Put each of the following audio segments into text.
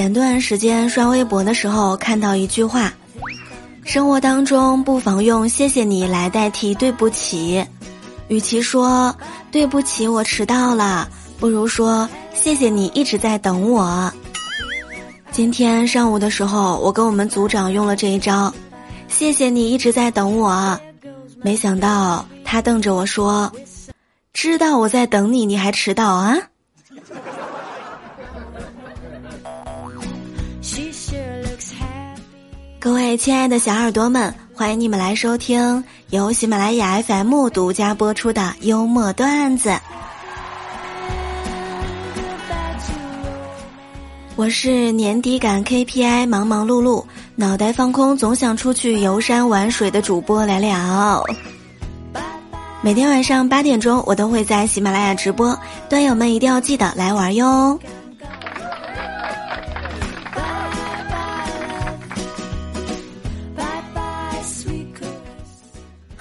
前段时间刷微博的时候看到一句话：生活当中不妨用“谢谢你”来代替“对不起”。与其说“对不起，我迟到了”，不如说“谢谢你一直在等我”。今天上午的时候，我跟我们组长用了这一招，“谢谢你一直在等我”。没想到他瞪着我说：“知道我在等你，你还迟到啊？”亲爱的小耳朵们，欢迎你们来收听由喜马拉雅 FM 独家播出的幽默段子。我是年底赶 KPI 忙忙碌碌，脑袋放空总想出去游山玩水的主播来了。每天晚上八点钟，我都会在喜马拉雅直播，端友们一定要记得来玩哟。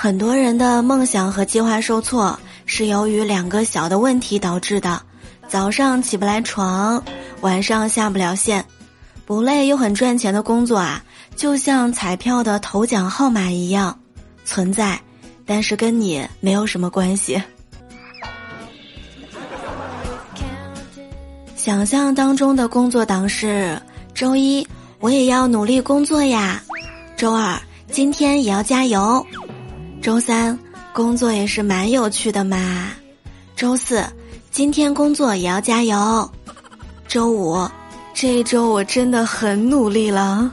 很多人的梦想和计划受挫，是由于两个小的问题导致的：早上起不来床，晚上下不了线。不累又很赚钱的工作啊，就像彩票的头奖号码一样存在，但是跟你没有什么关系。想象当中的工作档是：周一我也要努力工作呀，周二今天也要加油。周三工作也是蛮有趣的嘛，周四今天工作也要加油，周五这一周我真的很努力了，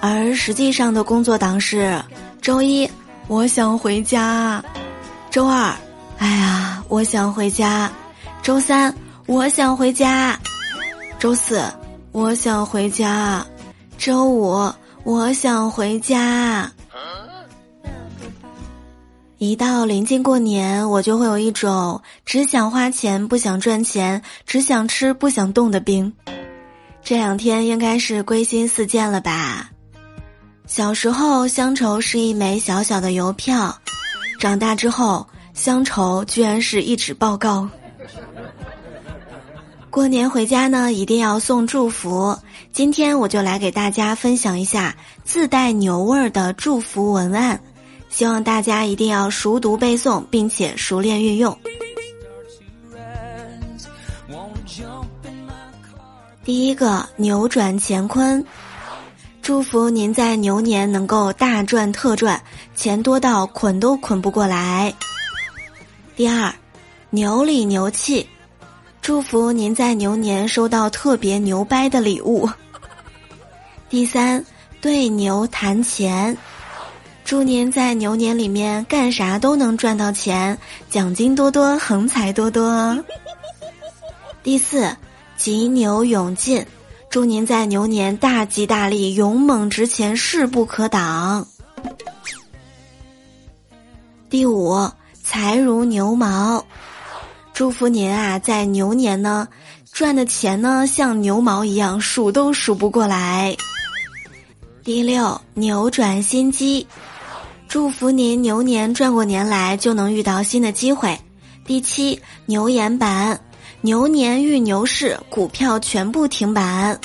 而实际上的工作档是：周一我想回家，周二哎呀我想回家，周三我想回家，周四我想回家，周五。我想回家。一到临近过年，我就会有一种只想花钱不想赚钱，只想吃不想动的病。这两天应该是归心似箭了吧？小时候，乡愁是一枚小小的邮票；长大之后，乡愁居然是一纸报告。过年回家呢，一定要送祝福。今天我就来给大家分享一下自带牛味儿的祝福文案，希望大家一定要熟读背诵，并且熟练运用。第一个，扭转乾坤，祝福您在牛年能够大赚特赚，钱多到捆都捆不过来。第二，牛里牛气。祝福您在牛年收到特别牛掰的礼物。第三，对牛谈钱，祝您在牛年里面干啥都能赚到钱，奖金多多，横财多多。第四，急牛勇进，祝您在牛年大吉大利，勇猛直前，势不可挡。第五，财如牛毛。祝福您啊，在牛年呢，赚的钱呢像牛毛一样数都数不过来。第六，扭转心机，祝福您牛年转过年来就能遇到新的机会。第七，牛眼版，牛年遇牛市，股票全部停板。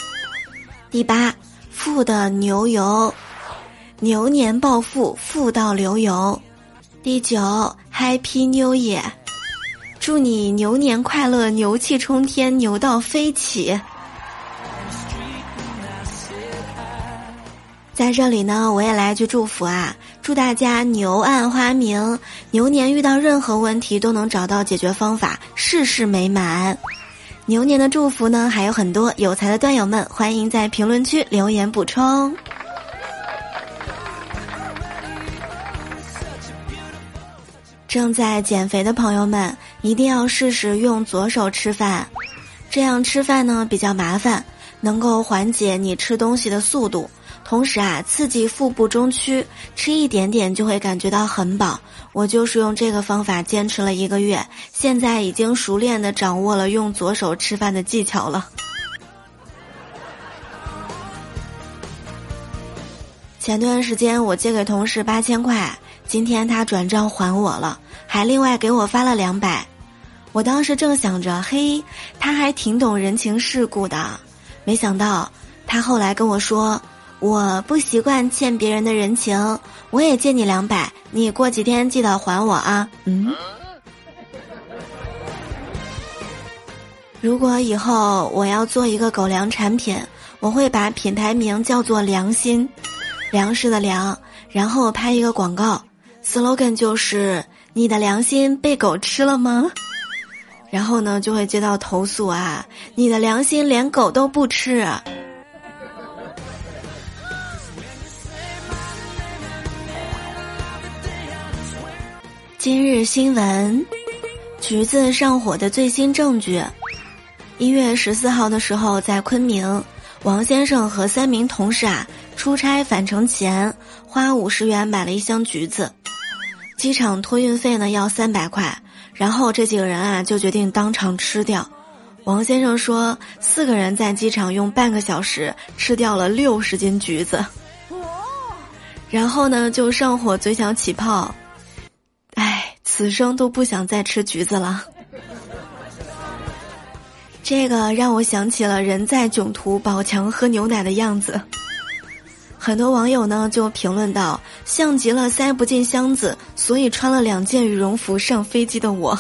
第八，富的牛油，牛年暴富，富到流油。第九，Happy New Year。祝你牛年快乐，牛气冲天，牛到飞起！在这里呢，我也来一句祝福啊！祝大家牛按花明，牛年遇到任何问题都能找到解决方法，事事美满。牛年的祝福呢还有很多，有才的段友们欢迎在评论区留言补充。正在减肥的朋友们，一定要试试用左手吃饭，这样吃饭呢比较麻烦，能够缓解你吃东西的速度，同时啊刺激腹部中区，吃一点点就会感觉到很饱。我就是用这个方法坚持了一个月，现在已经熟练的掌握了用左手吃饭的技巧了。前段时间我借给同事八千块。今天他转账还我了，还另外给我发了两百，我当时正想着，嘿，他还挺懂人情世故的，没想到他后来跟我说，我不习惯欠别人的人情，我也借你两百，你过几天记得还我啊。嗯，如果以后我要做一个狗粮产品，我会把品牌名叫做“良心”，粮食的粮，然后拍一个广告，slogan 就是“你的良心被狗吃了吗？”然后呢，就会接到投诉啊！你的良心连狗都不吃。今日新闻：橘子上火的最新证据。一月十四号的时候，在昆明，王先生和三名同事啊，出差返程前花五十元买了一箱橘子，机场托运费呢要三百块。然后这几个人啊就决定当场吃掉。王先生说，四个人在机场用半个小时吃掉了六十斤橘子。然后呢就上火，嘴角起泡。唉，此生都不想再吃橘子了。这个让我想起了人在囧途宝强喝牛奶的样子。很多网友呢就评论道：“像极了塞不进箱子，所以穿了两件羽绒服上飞机的我。”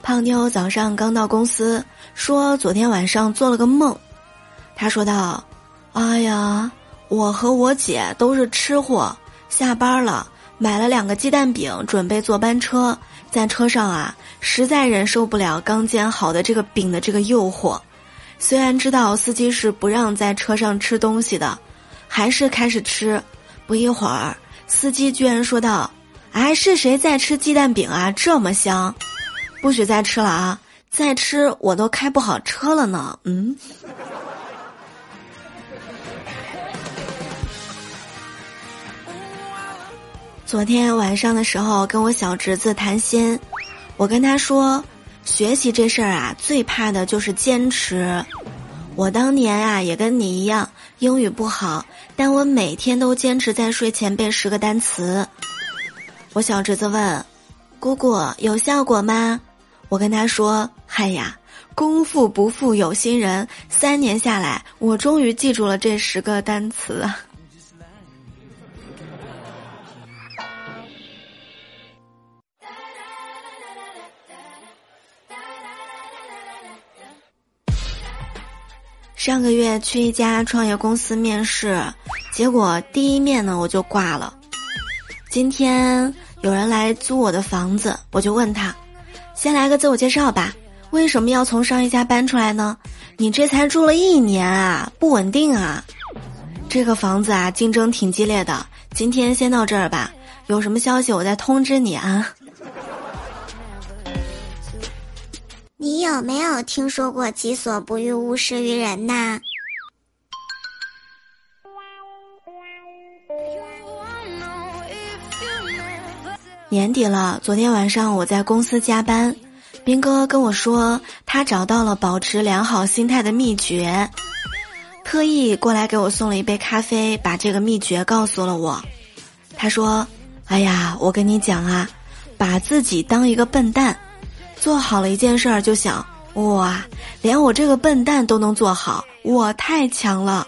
胖妞早上刚到公司，说昨天晚上做了个梦。他说道：“哎呀，我和我姐都是吃货，下班了买了两个鸡蛋饼，准备坐班车。在车上啊，实在忍受不了刚煎好的这个饼的这个诱惑。”虽然知道司机是不让在车上吃东西的，还是开始吃。不一会儿，司机居然说道：“哎，是谁在吃鸡蛋饼啊？这么香，不许再吃了啊！再吃我都开不好车了呢。”嗯。昨天晚上的时候，跟我小侄子谈心，我跟他说。学习这事儿啊，最怕的就是坚持。我当年啊，也跟你一样，英语不好，但我每天都坚持在睡前背十个单词。我小侄子问：“姑姑有效果吗？”我跟他说：“嗨呀，功夫不负有心人，三年下来，我终于记住了这十个单词。”上个月去一家创业公司面试，结果第一面呢我就挂了。今天有人来租我的房子，我就问他：“先来个自我介绍吧，为什么要从上一家搬出来呢？你这才住了一年啊，不稳定啊。”这个房子啊竞争挺激烈的，今天先到这儿吧，有什么消息我再通知你啊。你有没有听说过“己所不欲，勿施于人”呐？年底了，昨天晚上我在公司加班，斌哥跟我说他找到了保持良好心态的秘诀，特意过来给我送了一杯咖啡，把这个秘诀告诉了我。他说：“哎呀，我跟你讲啊，把自己当一个笨蛋。”做好了一件事儿就想哇，连我这个笨蛋都能做好，我太强了。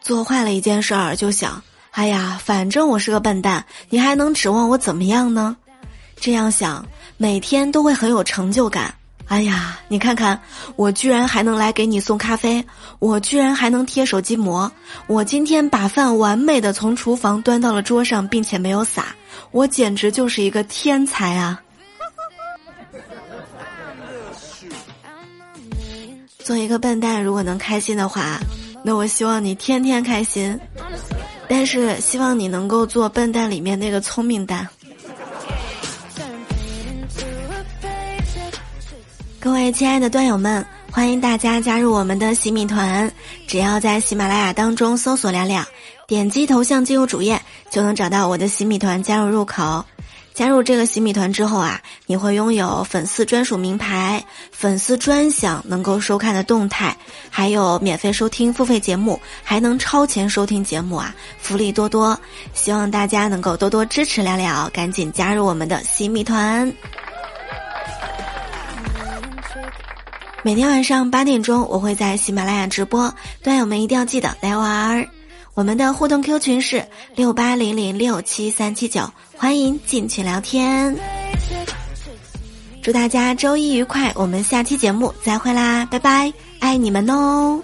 做坏了一件事儿就想，哎呀，反正我是个笨蛋，你还能指望我怎么样呢？这样想，每天都会很有成就感。哎呀，你看看，我居然还能来给你送咖啡，我居然还能贴手机膜，我今天把饭完美的从厨房端到了桌上，并且没有洒，我简直就是一个天才啊！做一个笨蛋，如果能开心的话，那我希望你天天开心。但是希望你能够做笨蛋里面那个聪明蛋。各位亲爱的段友们，欢迎大家加入我们的喜米团，只要在喜马拉雅当中搜索“亮亮”，点击头像进入主页，就能找到我的喜米团加入入口。加入这个洗米团之后啊，你会拥有粉丝专属名牌、粉丝专享能够收看的动态，还有免费收听付费节目，还能超前收听节目啊，福利多多。希望大家能够多多支持了了，赶紧加入我们的洗米团。每天晚上八点钟，我会在喜马拉雅直播，段友们一定要记得来玩儿。我们的互动 Q 群是六八零零六七三七九，欢迎进群聊天。祝大家周一愉快，我们下期节目再会啦，拜拜，爱你们哦。